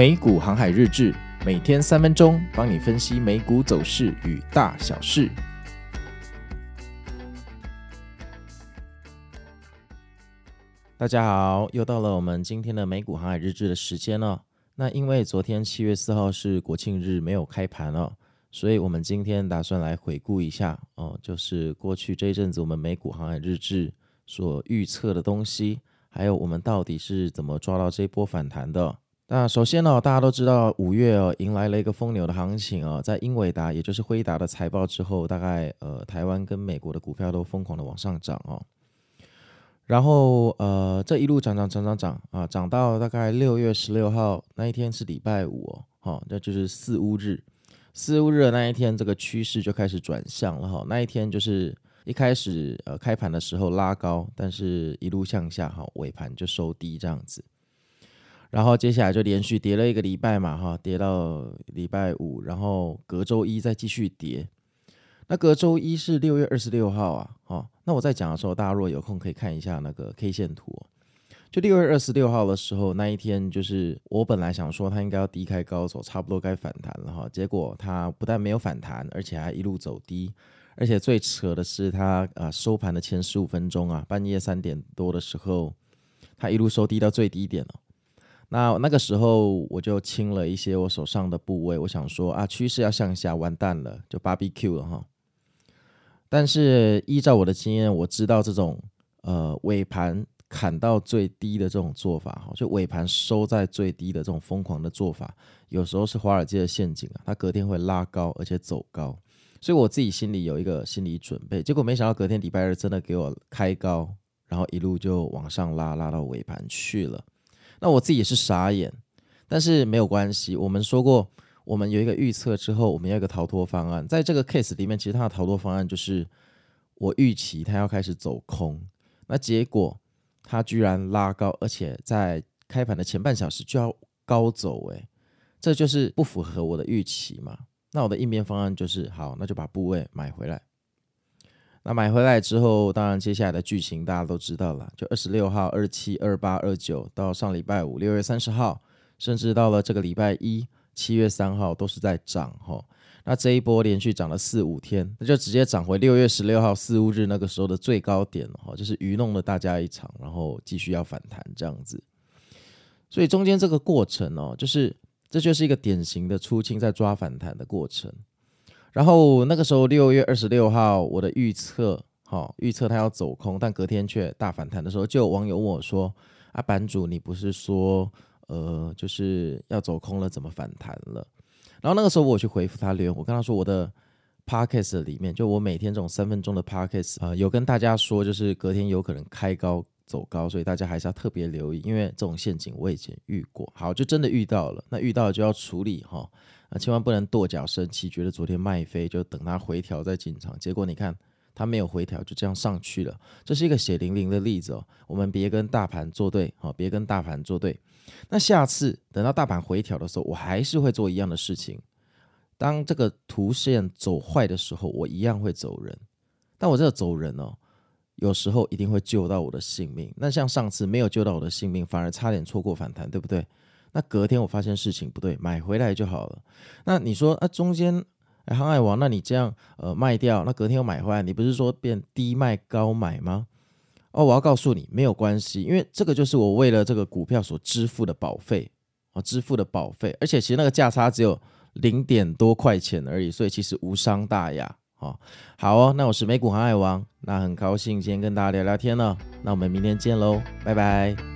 美股航海日志，每天三分钟，帮你分析美股走势与大小事。大家好，又到了我们今天的美股航海日志的时间了。那因为昨天七月四号是国庆日，没有开盘了，所以我们今天打算来回顾一下哦，就是过去这一阵子我们美股航海日志所预测的东西，还有我们到底是怎么抓到这一波反弹的。那首先呢，大家都知道五月哦，迎来了一个疯牛的行情啊，在英伟达也就是辉达的财报之后，大概呃台湾跟美国的股票都疯狂的往上涨哦，然后呃这一路涨涨涨涨涨啊，涨到大概六月十六号那一天是礼拜五哦，好，那就是四乌日，四乌日的那一天这个趋势就开始转向了哈，那一天就是一开始呃开盘的时候拉高，但是一路向下哈，尾盘就收低这样子。然后接下来就连续跌了一个礼拜嘛，哈，跌到礼拜五，然后隔周一再继续跌。那隔周一是六月二十六号啊，哦，那我在讲的时候，大家如果有空可以看一下那个 K 线图。就六月二十六号的时候，那一天就是我本来想说它应该要低开高走，差不多该反弹了哈，结果它不但没有反弹，而且还一路走低，而且最扯的是它啊收盘的前十五分钟啊，半夜三点多的时候，它一路收低到最低点了。那那个时候我就清了一些我手上的部位，我想说啊，趋势要向下，完蛋了，就 BBQ 了哈。但是依照我的经验，我知道这种呃尾盘砍到最低的这种做法哈，就尾盘收在最低的这种疯狂的做法，有时候是华尔街的陷阱啊，它隔天会拉高而且走高，所以我自己心里有一个心理准备。结果没想到隔天礼拜二真的给我开高，然后一路就往上拉，拉到尾盘去了。那我自己也是傻眼，但是没有关系。我们说过，我们有一个预测之后，我们要一个逃脱方案。在这个 case 里面，其实它的逃脱方案就是我预期它要开始走空，那结果它居然拉高，而且在开盘的前半小时就要高走，诶，这就是不符合我的预期嘛。那我的应变方案就是好，那就把部位买回来。那买回来之后，当然接下来的剧情大家都知道了，就二十六号、二七、二八、二九，到上礼拜五六月三十号，甚至到了这个礼拜一七月三号，都是在涨哈。那这一波连续涨了四五天，那就直接涨回六月十六号四五日那个时候的最高点哈，就是愚弄了大家一场，然后继续要反弹这样子。所以中间这个过程哦，就是这就是一个典型的出清在抓反弹的过程。然后那个时候六月二十六号，我的预测，好预测它要走空，但隔天却大反弹的时候，就有网友问我说：“啊，版主，你不是说，呃，就是要走空了，怎么反弹了？”然后那个时候我去回复他留言，我跟他说我的 podcast 里面，就我每天这种三分钟的 podcast 啊、呃，有跟大家说，就是隔天有可能开高走高，所以大家还是要特别留意，因为这种陷阱我以前遇过，好，就真的遇到了，那遇到了就要处理哈。啊，千万不能跺脚生气，觉得昨天卖飞就等它回调再进场。结果你看它没有回调，就这样上去了。这是一个血淋淋的例子哦。我们别跟大盘作对，好，别跟大盘作对。那下次等到大盘回调的时候，我还是会做一样的事情。当这个图线走坏的时候，我一样会走人。但我这个走人哦，有时候一定会救到我的性命。那像上次没有救到我的性命，反而差点错过反弹，对不对？那隔天我发现事情不对，买回来就好了。那你说啊，中间哎，航海王，那你这样呃卖掉，那隔天又买回来，你不是说变低卖高买吗？哦，我要告诉你，没有关系，因为这个就是我为了这个股票所支付的保费啊，支付的保费，而且其实那个价差只有零点多块钱而已，所以其实无伤大雅啊。好哦，那我是美股航海王，那很高兴今天跟大家聊聊天了，那我们明天见喽，拜拜。